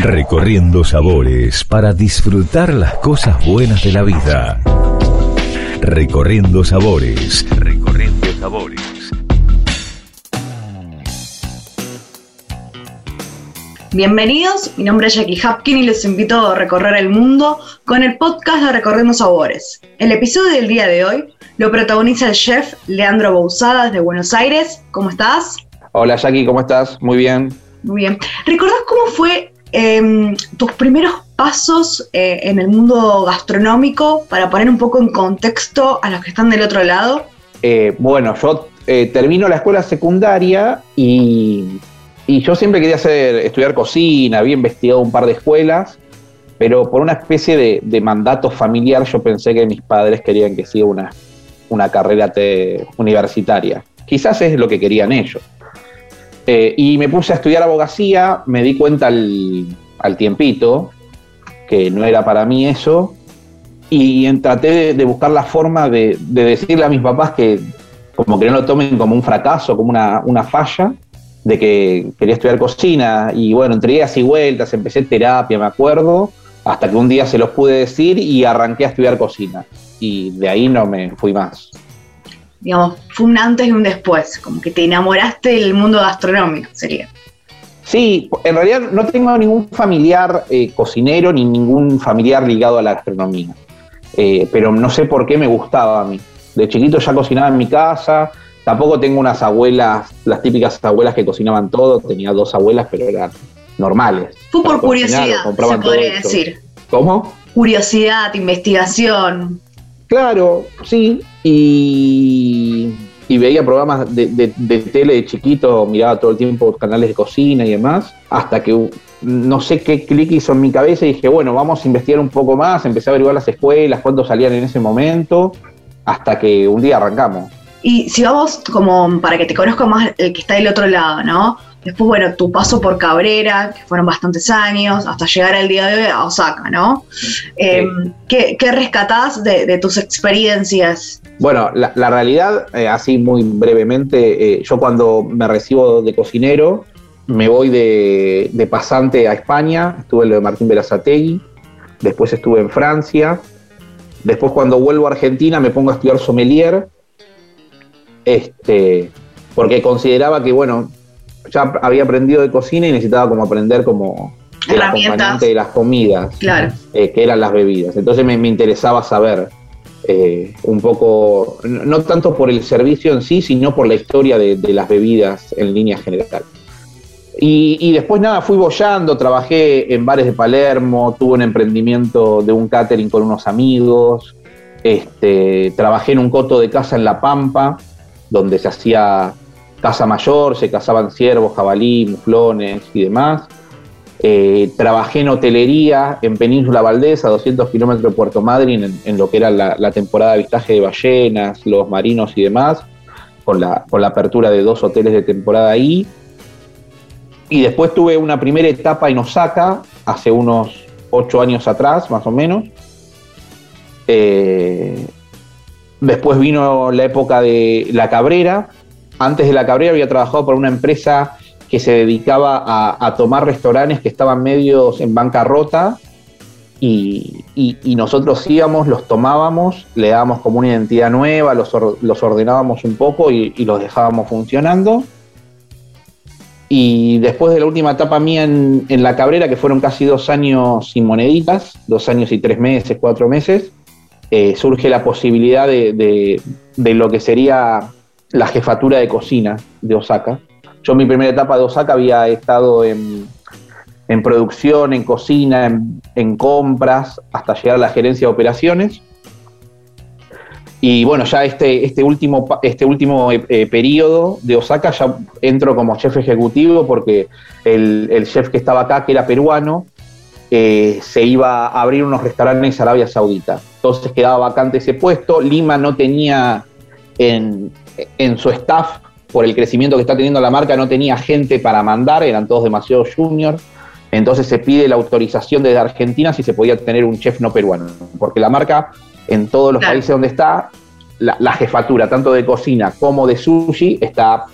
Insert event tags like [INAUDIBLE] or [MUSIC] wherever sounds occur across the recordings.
Recorriendo sabores para disfrutar las cosas buenas de la vida. Recorriendo sabores. Recorriendo sabores. Bienvenidos, mi nombre es Jackie Hapkin y les invito a recorrer el mundo con el podcast de Recorriendo Sabores. El episodio del día de hoy lo protagoniza el chef Leandro Bousada desde Buenos Aires. ¿Cómo estás? Hola Jackie, ¿cómo estás? Muy bien. Muy bien. ¿Recordás cómo fue em, tus primeros pasos eh, en el mundo gastronómico para poner un poco en contexto a los que están del otro lado? Eh, bueno, yo eh, termino la escuela secundaria y yo siempre quería hacer, estudiar cocina, había investigado un par de escuelas, pero por una especie de, mandato familiar yo pensé que mis padres querían que siga una, una carrera universitaria. Quizás es lo que querían ellos. Eh, y me puse a estudiar abogacía, me di cuenta al, tiempito que no era para mí eso, y traté de, buscar la forma de, decirle a mis papás que como que no lo tomen como un fracaso, como una, una falla, de que quería estudiar cocina y bueno, entre idas y vueltas, empecé terapia, me acuerdo, hasta que un día se los pude decir y arranqué a estudiar cocina. Y de ahí no me fui más. Digamos, fue un antes y un después, como que te enamoraste del mundo gastronómico, sería. Sí, en realidad no tengo ningún familiar eh, cocinero ni ningún familiar ligado a la gastronomía, eh, pero no sé por qué me gustaba a mí. De chiquito ya cocinaba en mi casa, Tampoco tengo unas abuelas, las típicas abuelas que cocinaban todo, tenía dos abuelas, pero eran normales. Fue por curiosidad, se podría decir. ¿Cómo? Curiosidad, investigación. Claro, sí, y, veía programas de, tele de chiquito, miraba todo el tiempo canales de cocina y demás, hasta que no sé qué clic hizo en mi cabeza y dije, bueno, vamos a investigar un poco más, empecé a averiguar las escuelas, cuántos salían en ese momento, hasta que un día arrancamos. Y si vamos como para que te conozca más el que está del otro lado, ¿no? Después, bueno, tu paso por Cabrera, que fueron bastantes años, hasta llegar al día de hoy a Osaka, ¿no? Em, ¿qué, rescatás de, tus experiencias? Bueno, la, realidad, eh, así muy brevemente, eh, yo cuando me recibo de cocinero, me voy de, de, pasante a España, estuve en lo de Martín Berazategui, después estuve en Francia, después cuando vuelvo a Argentina me pongo a estudiar sommelier, este, porque consideraba que, bueno, ya había aprendido de cocina y necesitaba como aprender como el acompañante de las comidas, eh, que eran las bebidas. Entonces me, interesaba saber eh, un poco, no tanto por el servicio en sí, sino por la historia de, las bebidas en línea general. Y, después nada, fui bollando, trabajé en bares de Palermo, tuve un emprendimiento de un catering con unos amigos, este, trabajé en un coto de casa en La Pampa, donde se hacía caza mayor, se cazaban ciervos, jabalí, muflones y demás. Eh, trabajé en hotelería en Península Valdés, a 200 kilómetros de Puerto Madryn, en, lo que era la, temporada de avistaje de ballenas, los marinos y demás, con la, con la apertura de dos hoteles de temporada ahí. Y después tuve una primera etapa en Osaka, hace unos ocho años atrás, más o menos, eh, Después vino la época de La Cabrera. Antes de La Cabrera había trabajado por una empresa que se dedicaba a, tomar restaurantes que estaban medios en bancarrota y, nosotros íbamos, los tomábamos, le dábamos como una identidad nueva, los, ordenábamos un poco y, los dejábamos funcionando. Y después de la última etapa mía en, en, La Cabrera, que fueron casi dos años sin moneditas, dos años y tres meses, cuatro meses, eh, surge la posibilidad de, lo que sería la jefatura de cocina de Osaka. Yo en mi primera etapa de Osaka había estado en, producción, en cocina, en, compras, hasta llegar a la gerencia de operaciones. Y bueno, ya este, este último, este último eh, eh, periodo de Osaka ya entro como chef ejecutivo porque el, el chef que estaba acá, que era peruano, eh, se iba a abrir unos restaurantes en Arabia Saudita. Entonces quedaba vacante ese puesto. Lima no tenía en, su staff, por el crecimiento que está teniendo la marca, no tenía gente para mandar, eran todos demasiado juniors. Entonces se pide la autorización desde Argentina si se podía tener un chef no peruano, porque la marca en todos los países donde está, la, jefatura tanto de cocina como de sushi está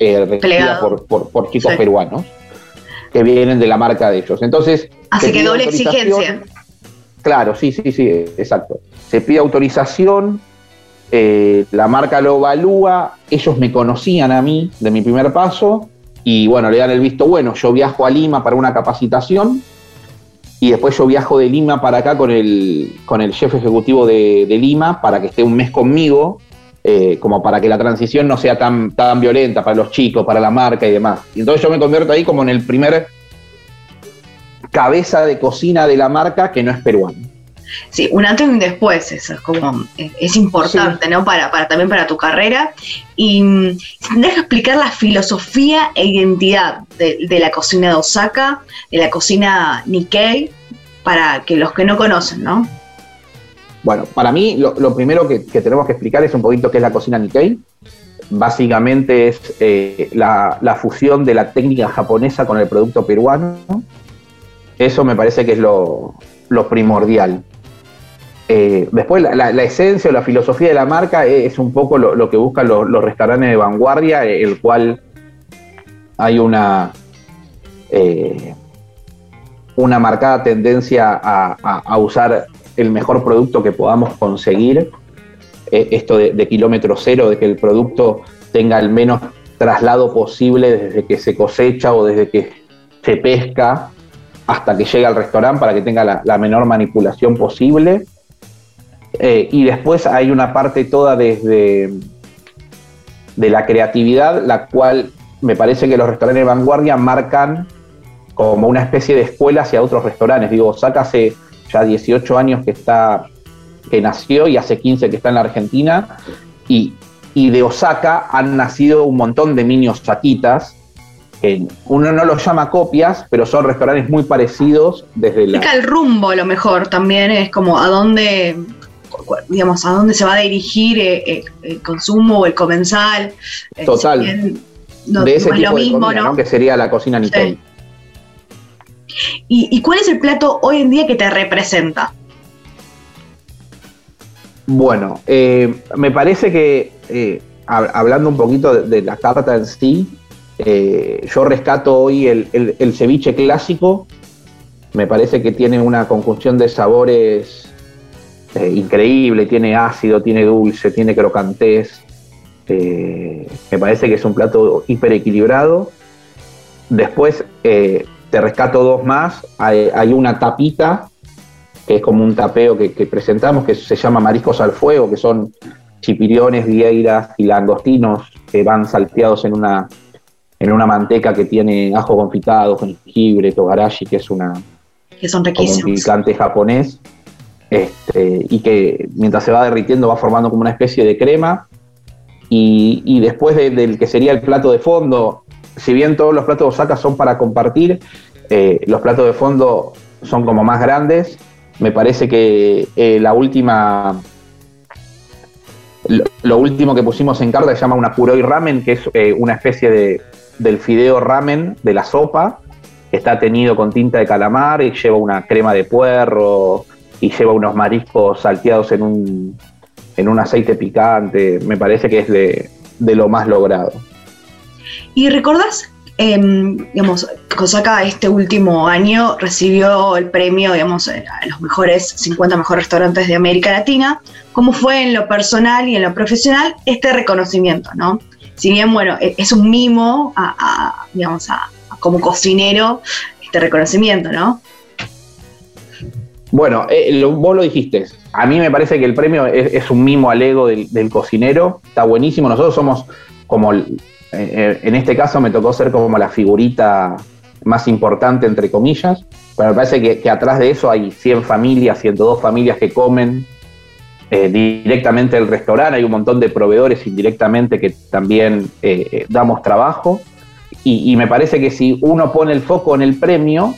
eh, por, chicos peruanos. que vienen de la marca de ellos. Entonces. Así que doble exigencia. Claro, sí, sí, sí, exacto. Se pide autorización, eh, la marca lo evalúa, ellos me conocían a mí de mi primer paso y bueno, le dan el visto bueno, yo viajo a Lima para una capacitación y después yo viajo de Lima para acá con el, con el jefe ejecutivo de, Lima para que esté un mes conmigo, eh, como para que la transición no sea tan, tan violenta para los chicos, para la marca y demás. Y entonces yo me convierto ahí como en el primer cabeza de cocina de la marca que no es peruano. Sí, un antes y un después, eso es como, es, importante, ¿no? Para, para, también para tu carrera. Y mm, tendrás que explicar la filosofía e identidad de, la cocina de Osaka, de la cocina Nikkei, para que los que no conocen, ¿no? Bueno, para mí lo, primero que, tenemos que explicar es un poquito qué es la cocina Nikkei. Básicamente es eh, la, fusión de la técnica japonesa con el producto peruano. Eso me parece que es lo, lo primordial. Eh, después, la, esencia o la filosofía de la marca es, un poco lo, que buscan los, restaurantes de vanguardia, el cual hay una, eh, una marcada tendencia a, usar el mejor producto que podamos conseguir. Eh, esto de, de, kilómetro cero, de que el producto tenga el menos traslado posible desde que se cosecha o desde que se pesca hasta que llega al restaurante para que tenga la menor manipulación posible. Eh, y después hay una parte toda desde de la creatividad, la cual me parece que los restaurantes de vanguardia marcan como una especie de escuela hacia otros restaurantes. Digo, Osaka hace ya 18 años que está, que nació y hace 15 que está en la Argentina. Y, de Osaka han nacido un montón de mini osaquitas. Que uno no los llama copias, pero son restaurantes muy parecidos desde la. el rumbo, a lo mejor también es como a dónde digamos, a dónde se va a dirigir eh, eh, el consumo o el comensal. Eh, Total. de ese tipo de comida, ¿no? Que sería la cocina Nikkei. ¿Y, cuál es el plato hoy en día que te representa? Bueno, me parece que hablando un poquito de, la carta en sí, yo rescato hoy el, el, ceviche clásico. Me parece que tiene una conjunción de sabores eh, increíble, tiene ácido, tiene dulce, tiene crocantés. Eh, me parece que es un plato hiper equilibrado. Después eh, te rescato dos más. Hay, una tapita, que es como un tapeo que, presentamos, que se llama mariscos al fuego, que son chipiriones, vieiras y langostinos que van salteados en una, en una manteca que tiene ajo confitado, jengibre, togarashi, que es una que son riquísimos. un picante japonés. Este, y que mientras se va derritiendo va formando como una especie de crema. Y, después del que sería el plato de fondo, si bien todos los platos de Osaka son para compartir, eh, los platos de fondo son como más grandes. Me parece que eh, la última lo, último que pusimos en carta se llama una puroi ramen, que es eh, una especie de, del fideo ramen de la sopa. Está tenido con tinta de calamar y lleva una crema de puerro, y lleva unos mariscos salteados en un, en un aceite picante. Me parece que es de, lo más logrado. ¿Y recordás, em, digamos, Kosaka este último año recibió el premio, digamos, a los mejores 50 mejores restaurantes de América Latina? ¿Cómo fue en lo personal y en lo profesional este reconocimiento, no? Si bien, bueno, e, es un mimo a, digamos, a, como cocinero este reconocimiento, ¿no? Bueno, eh, vos lo dijiste. A mí me parece que el premio es, un mimo al ego del, cocinero. Está buenísimo. Nosotros somos como, eh, eh, en este caso me tocó ser como la figurita más importante, entre comillas. Pero me parece que, atrás de eso hay 100 familias, 102 familias que comen directamente el restaurante. Hay un montón de proveedores indirectamente que también damos trabajo. Y, me parece que si uno pone el foco en el premio,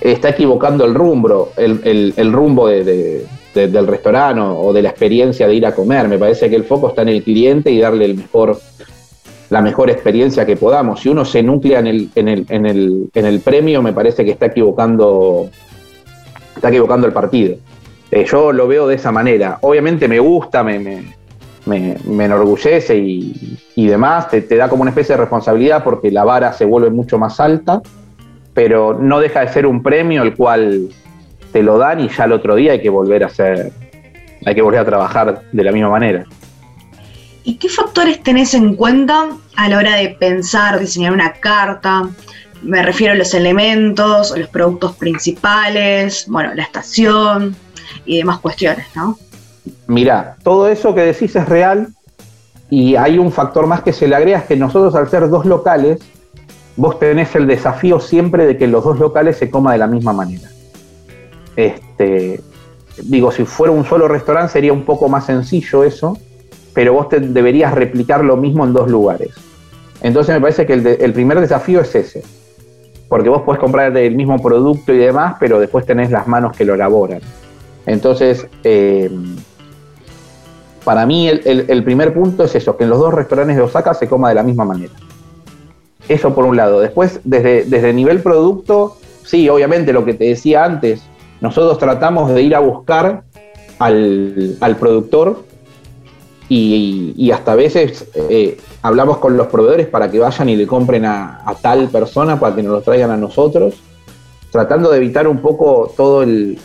está equivocando el rumbo, el, rumbo del restaurante o de la experiencia de ir a comer. Me parece que el foco está en el cliente y darle la mejor experiencia que podamos. Si uno se nuclea en el, premio, me parece que está equivocando, está equivocando el partido. Eh, yo lo veo de esa manera. Obviamente me gusta, me, me, enorgullece y, demás, te, da como una especie de responsabilidad porque la vara se vuelve mucho más alta, pero no deja de ser un premio el cual te lo dan y ya el otro día hay que volver a hacer, hay que volver a trabajar de la misma manera. ¿Y qué factores tenés en cuenta a la hora de pensar, diseñar una carta? Me refiero a los elementos, los productos principales, bueno, la estación y demás cuestiones, ¿no? Mira, todo eso que decís es real y hay un factor más que se le agrega, es que nosotros al ser dos locales, vos tenés el desafío siempre de que los dos locales se coma de la misma manera. Este, digo, si fuera un solo restaurante sería un poco más sencillo eso, pero vos te deberías replicar lo mismo en dos lugares. Entonces me parece que el, primer desafío es ese, porque vos podés comprar el mismo producto y demás, pero después tenés las manos que lo elaboran. Entonces, eh, para mí el, primer punto es eso, que en los dos restaurantes de Osaka se coma de la misma manera. Eso por un lado. Después, desde, desde nivel producto, sí, obviamente lo que te decía antes, nosotros tratamos de ir a buscar al, productor y, hasta a veces eh, hablamos con los proveedores para que vayan y le compren a, tal persona para que nos lo traigan a nosotros, tratando de evitar un poco todo el,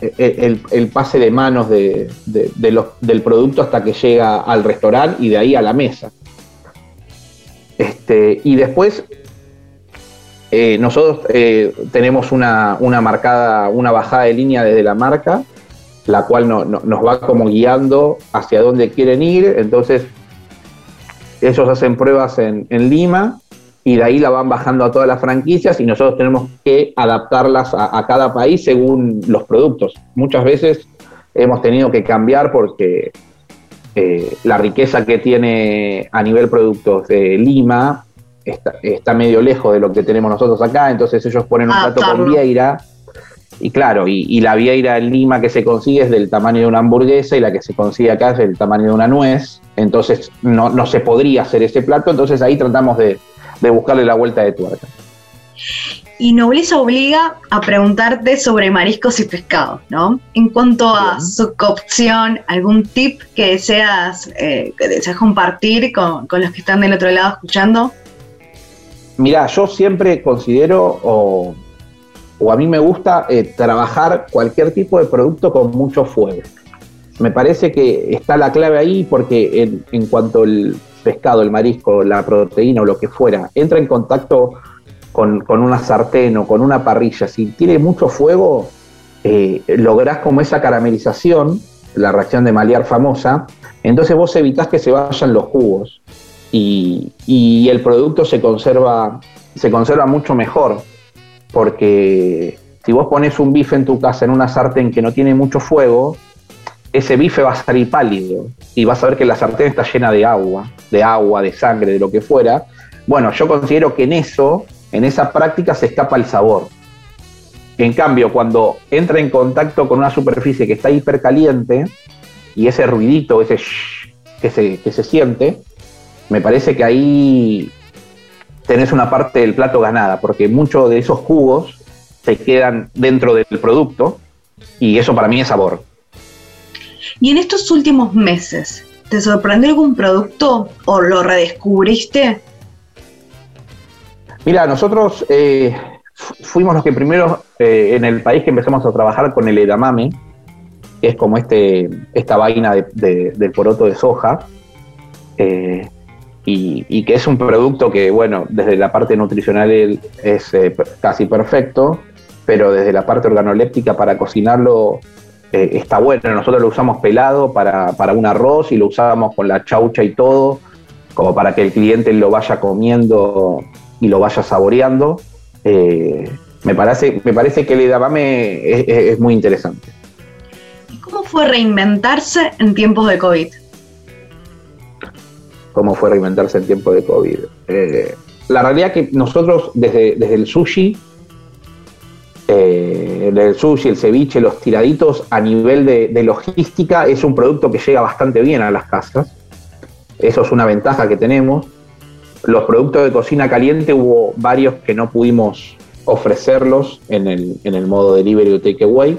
el, pase de manos de, del producto hasta que llega al restaurante y de ahí a la mesa. Este, y después eh, nosotros eh, tenemos una, marcada, una bajada de línea desde la marca, la cual nos va como guiando hacia dónde quieren ir. Entonces, ellos hacen pruebas en Lima y de ahí la van bajando a todas las franquicias y nosotros tenemos que adaptarlas a, cada país según los productos. Muchas veces hemos tenido que cambiar porque eh, la riqueza que tiene a nivel productos de Lima está, medio lejos de lo que tenemos nosotros acá, entonces ellos ponen un ah, plato con vieira y claro, y, la vieira en Lima que se consigue es del tamaño de una hamburguesa y la que se consigue acá es del tamaño de una nuez, entonces no, no se podría hacer ese plato, entonces ahí tratamos de, de buscarle la vuelta de tuerca. Y Nobleza obliga a preguntarte sobre mariscos y pescados, ¿no? En cuanto a su cocción, ¿algún tip que deseas, eh, que deseas compartir con, los que están del otro lado escuchando? Mira, yo siempre considero, o, a mí me gusta, eh, trabajar cualquier tipo de producto con mucho fuego. Me parece que está la clave ahí porque en, en cuanto el, pescado, el marisco, la proteína o lo que fuera, entra en contacto con, una sartén o con una parrilla, si tiene mucho fuego, eh, lográs como esa caramelización, la reacción de Maliar famosa, entonces vos evitás que se vayan los jugos y, y el producto se conserva, se conserva mucho mejor, porque si vos pones un bife en tu casa en una sartén que no tiene mucho fuego, ese bife va a salir pálido y vas a ver que la sartén está llena de agua, de agua, de sangre, de lo que fuera. Bueno, yo considero que en eso, en esa práctica se escapa el sabor. En cambio, cuando entra en contacto con una superficie que está hipercaliente y ese ruidito, ese shh que se, que se siente, me parece que ahí tenés una parte del plato ganada, porque muchos de esos jugos se quedan dentro del producto y eso para mí es sabor. Y en estos últimos meses, ¿te sorprendió algún producto o lo redescubriste? Mira, nosotros eh, fuimos los que primero eh, en el país que empezamos a trabajar con el edamame, que es como este, esta vaina de, del poroto de soja, eh, y, que es un producto que, bueno, desde la parte nutricional es casi perfecto, pero desde la parte organoléptica para cocinarlo está bueno. Nosotros lo usamos pelado para, un arroz y lo usábamos con la chaucha y todo, como para que el cliente lo vaya comiendo y lo vaya saboreando. Eh, me, parece, me parece que el edamame es, es, muy interesante. ¿Y cómo fue reinventarse en tiempos de COVID? ¿Cómo fue reinventarse en tiempos de COVID? Eh, la realidad es que nosotros desde, desde el sushi eh, el sushi, el ceviche, los tiraditos a nivel de, logística es un producto que llega bastante bien a las casas. Eso es una ventaja que tenemos. Los productos de cocina caliente hubo varios que no pudimos ofrecerlos en el, modo delivery o takeaway.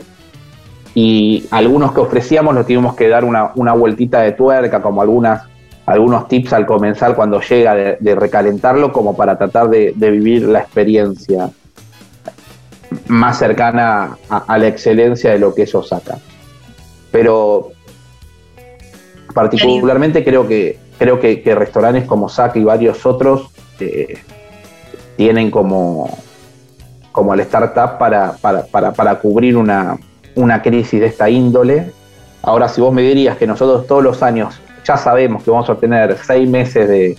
y algunos que ofrecíamos los tuvimos que dar una, una vueltita de tuerca, como algunas, algunos tips al comenzar cuando llega de, recalentarlo, como para tratar de, vivir la experiencia más cercana a, la excelencia de lo que eso saca. Pero particularmente creo que creo que, restaurantes como Saca y varios otros eh, tienen como, como el startup para, para, para cubrir una, una crisis de esta índole. Ahora, si vos me dirías que nosotros todos los años ya sabemos que vamos a tener seis meses de,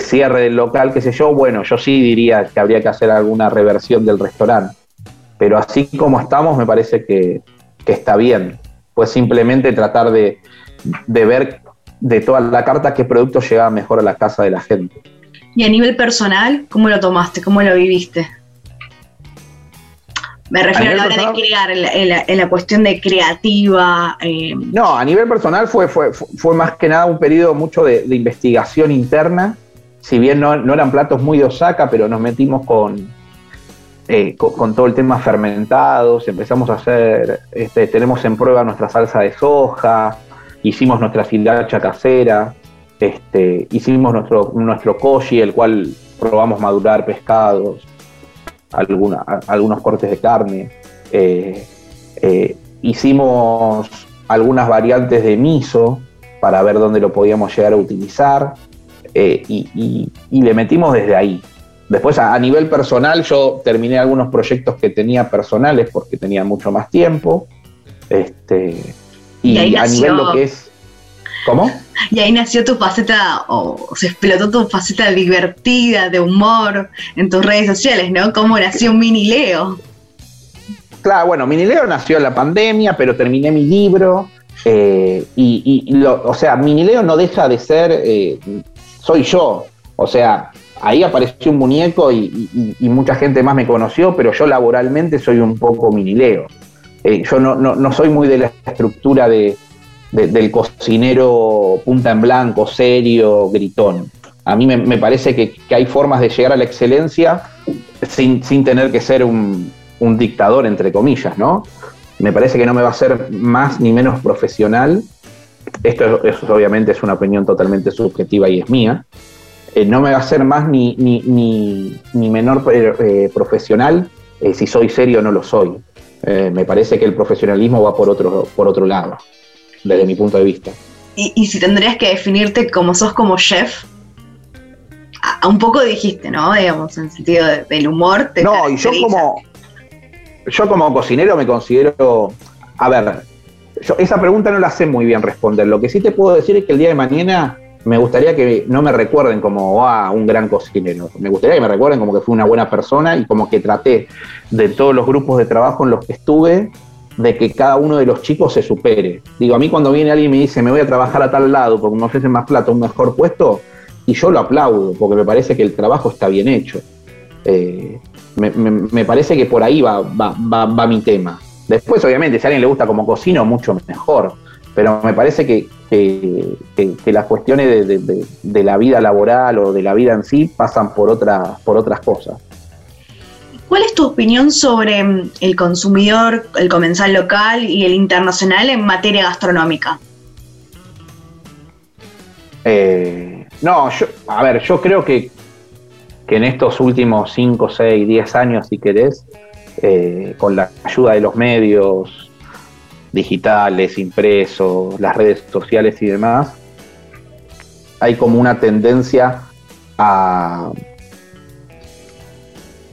cierre del local, qué sé yo, bueno, yo sí diría que habría que hacer alguna reversión del restaurante. Pero así como estamos, me parece que, está bien. Pues simplemente tratar de, de, ver de toda la carta qué producto llegaba mejor a la casa de la gente. Y a nivel personal, ¿cómo lo tomaste? ¿Cómo lo viviste? Me refiero a, la hora de crear, en la, cuestión de creativa. Eh. No, a nivel personal fue, fue, fue más que nada un periodo mucho de, investigación interna. Si bien no, eran platos muy de Osaka, pero nos metimos eh, con, con, todo el tema fermentados, empezamos a hacer, este, tenemos en prueba nuestra salsa de soja, hicimos nuestra filacha casera, este, hicimos nuestro, nuestro koji, el cual probamos madurar pescados algunos cortes de carne. Eh, eh, hicimos algunas variantes de miso para ver dónde lo podíamos llegar a utilizar eh, y, le metimos desde ahí. Después a, nivel personal yo terminé algunos proyectos que tenía personales porque tenía mucho más tiempo. Este, y, a nivel lo que es... ¿Cómo? Y ahí nació tu faceta, o se explotó tu faceta divertida, de humor, en tus redes sociales, ¿no? ¿Cómo nació Mini Leo? Claro, bueno, Mini Leo nació en la pandemia, pero terminé mi libro. Eh, y, o sea, Mini Leo no deja de ser, eh, soy yo. O sea, ahí apareció un muñeco y, mucha gente más me conoció, pero yo laboralmente soy un poco Mini Leo. Eh, yo no soy muy de la estructura de, del cocinero punta en blanco, serio, gritón. A mí me, parece que, hay formas de llegar a la excelencia sin, tener que ser un, dictador, entre comillas, ¿no? Me parece que no me va a ser más ni menos profesional. Esto obviamente es una opinión totalmente subjetiva y es mía. Eh, no me va a ser más ni, ni, menor eh, eh, profesional si soy serio o no lo soy. Me parece que el profesionalismo va por otro, por otro lado desde mi punto de vista. Y, si tendrías que definirte como sos como chef, a, un poco dijiste, ¿no? Digamos, en el sentido del humor. no, y yo como, yo como cocinero me considero, a ver, esa pregunta no la sé muy bien responder. Lo que sí te puedo decir es que el día de mañana me gustaría que no me recuerden como ah, un gran cocinero. Me gustaría que me recuerden como que fui una buena persona y como que traté de todos los grupos de trabajo en los que estuve de que cada uno de los chicos se supere. Digo, a mí cuando viene alguien y me dice, me voy a trabajar a tal lado porque me ofrecen más plata, un mejor puesto, y yo lo aplaudo, porque me parece que el trabajo está bien hecho. Eh, me, parece que por ahí va, va, mi tema. Después, obviamente, si a alguien le gusta como cocino, mucho mejor. Pero me parece que, que, las cuestiones de, la vida laboral o de la vida en sí pasan por, otra, por otras cosas. ¿Cuál es tu opinión sobre mm, el consumidor, el comensal local y el internacional en materia gastronómica? Eh, no, yo, a ver, yo creo que, en estos últimos 5, 6, 10 años, si querés, eh, con la ayuda de los medios digitales, impresos, las redes sociales y demás, hay como una tendencia a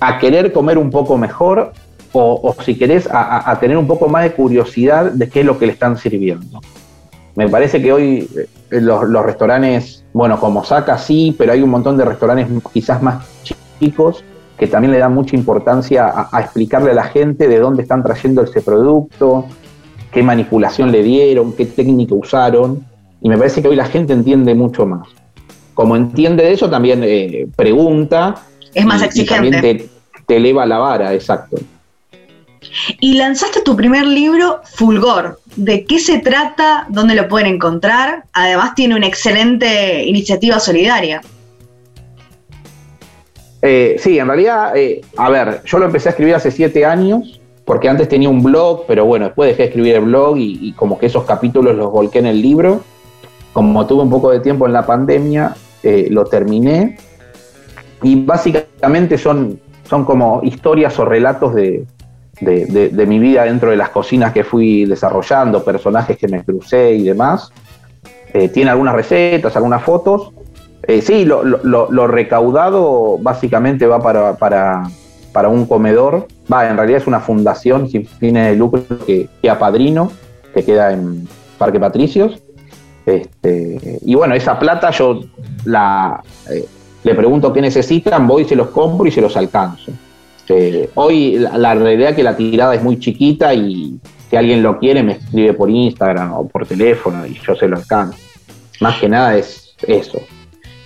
a querer comer un poco mejor o, si querés a, tener un poco más de curiosidad de qué es lo que le están sirviendo. Me parece que hoy eh, los, restaurantes, bueno, como Saca sí, pero hay un montón de restaurantes quizás más chicos que también le dan mucha importancia a, explicarle a la gente de dónde están trayendo ese producto, qué manipulación le dieron, qué técnica usaron. Y me parece que hoy la gente entiende mucho más. Como entiende de eso, también eh, pregunta. Es más exigente te eleva la vara, exacto. Y lanzaste tu primer libro, Fulgor. ¿De qué se trata? ¿Dónde lo pueden encontrar? Además tiene una excelente iniciativa solidaria. Eh, sí, en realidad, eh, a ver, yo lo empecé a escribir hace siete años porque antes tenía un blog, pero bueno, después dejé de escribir el blog y, como que esos capítulos los volqué en el libro. Como tuve un poco de tiempo en la pandemia, eh, lo terminé. Y básicamente son, son como historias o relatos de, de, mi vida dentro de las cocinas que fui desarrollando, personajes que me crucé y demás. Eh, tiene algunas recetas, algunas fotos. Eh, sí, lo, lo, recaudado básicamente va para, para, para, un comedor. Va, en realidad es una fundación sin fines de lucro que, que apadrino, que queda en Parque Patricios. Este, y bueno, esa plata yo la, eh, le pregunto qué necesitan, voy, se los compro y se los alcanzo. Este, hoy la, realidad es que la tirada es muy chiquita y si alguien lo quiere me escribe por Instagram o por teléfono y yo se lo alcanzo. Más que nada es eso.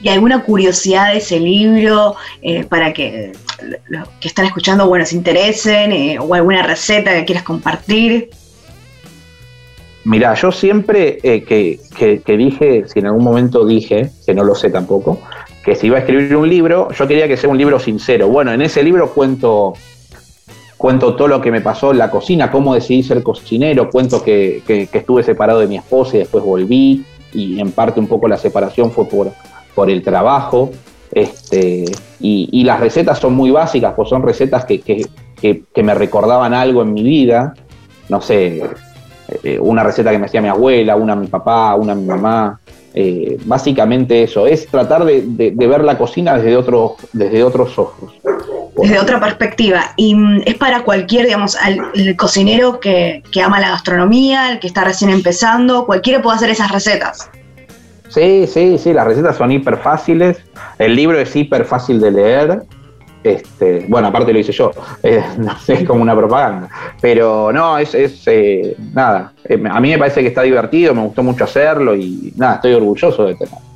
¿Y alguna curiosidad de ese libro eh, para que los que están escuchando bueno, se interesen eh, o alguna receta que quieras compartir? Mira, yo siempre eh, que, que, dije, si en algún momento dije, que no lo sé tampoco, que si iba a escribir un libro, yo quería que sea un libro sincero. Bueno, en ese libro cuento, cuento todo lo que me pasó en la cocina, cómo decidí ser cocinero, cuento que, estuve separado de mi esposa y después volví, y en parte un poco la separación fue por, por el trabajo. Este, y, las recetas son muy básicas, pues son recetas que, que, me recordaban algo en mi vida. No sé, eh, una receta que me hacía mi abuela, una mi papá, una mi mamá. Eh, básicamente eso, es tratar de, ver la cocina desde, otros desde otros ojos. Desde otra perspectiva. Y mm, es para cualquier, digamos, el cocinero que, ama la gastronomía, el que está recién empezando, cualquiera puede hacer esas recetas. Sí, sí, sí, las recetas son hiper fáciles, el libro es hiper fácil de leer, este, bueno, aparte lo hice yo, [LAUGHS] eh, no sé, es como una propaganda. Pero no, es, eh, nada, eh, a mí me parece que está divertido, me gustó mucho hacerlo y nada, estoy orgulloso de tenerlo.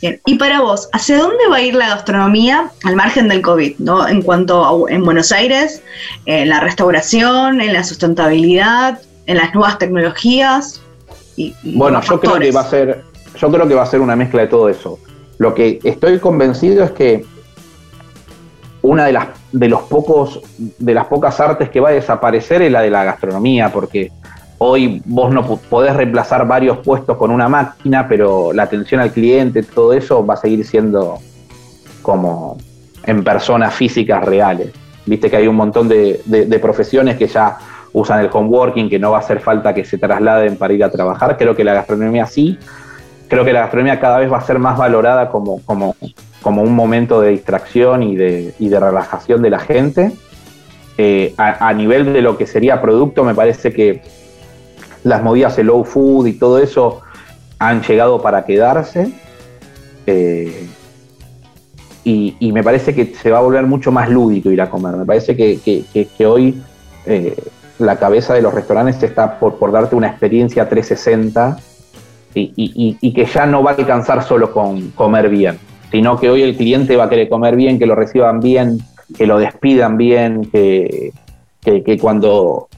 Bien, y para vos, ¿hacia dónde va a ir la gastronomía al margen del COVID? ¿no? En cuanto a, en Buenos Aires, en la restauración, en la sustentabilidad, en las nuevas tecnologías. Y, bueno, yo creo que va a ser, yo creo que va a ser una mezcla de todo eso. Lo que estoy convencido es que una de las, de, los pocos, de las pocas artes que va a desaparecer es la de la gastronomía, porque hoy vos no podés reemplazar varios puestos con una máquina, pero la atención al cliente, todo eso va a seguir siendo como en personas físicas reales. Viste que hay un montón de, de, profesiones que ya usan el homeworking, que no va a hacer falta que se trasladen para ir a trabajar. Creo que la gastronomía sí. Creo que la gastronomía cada vez va a ser más valorada como, como como un momento de distracción y de, de relajación de la gente. Eh, a, nivel de lo que sería producto, me parece que las movidas de low food y todo eso han llegado para quedarse. Eh, y, me parece que se va a volver mucho más lúdico ir a comer. Me parece que, hoy eh, la cabeza de los restaurantes está por, por darte una experiencia 360 y, y, que ya no va a alcanzar solo con comer bien sino que hoy el cliente va a querer comer bien, que lo reciban bien, que lo despidan bien, que, que, cuando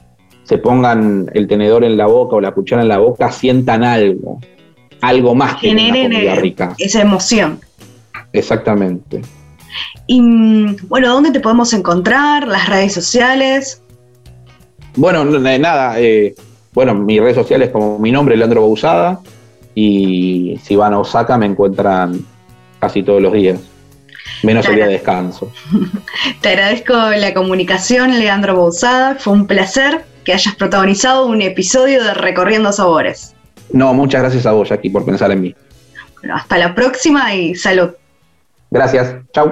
se pongan el tenedor en la boca o la cuchara en la boca sientan algo, algo más que Generen una rica. esa emoción. Exactamente. Y mm, bueno, ¿dónde te podemos encontrar? ¿Las redes sociales? Bueno, nada, eh, bueno, mis redes sociales como mi nombre, Leandro Bausada, y si van a Osaka me encuentran casi todos los días, menos el día de descanso. [LAUGHS] Te agradezco la comunicación, Leandro Bouzada. Fue un placer que hayas protagonizado un episodio de Recorriendo Sabores. No, muchas gracias a vos, Jackie, por pensar en mí. Bueno, hasta la próxima y salud. Gracias. Chau.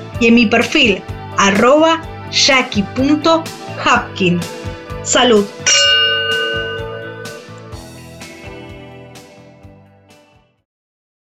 y en mi perfil arroba jackie.hapkin. Salud.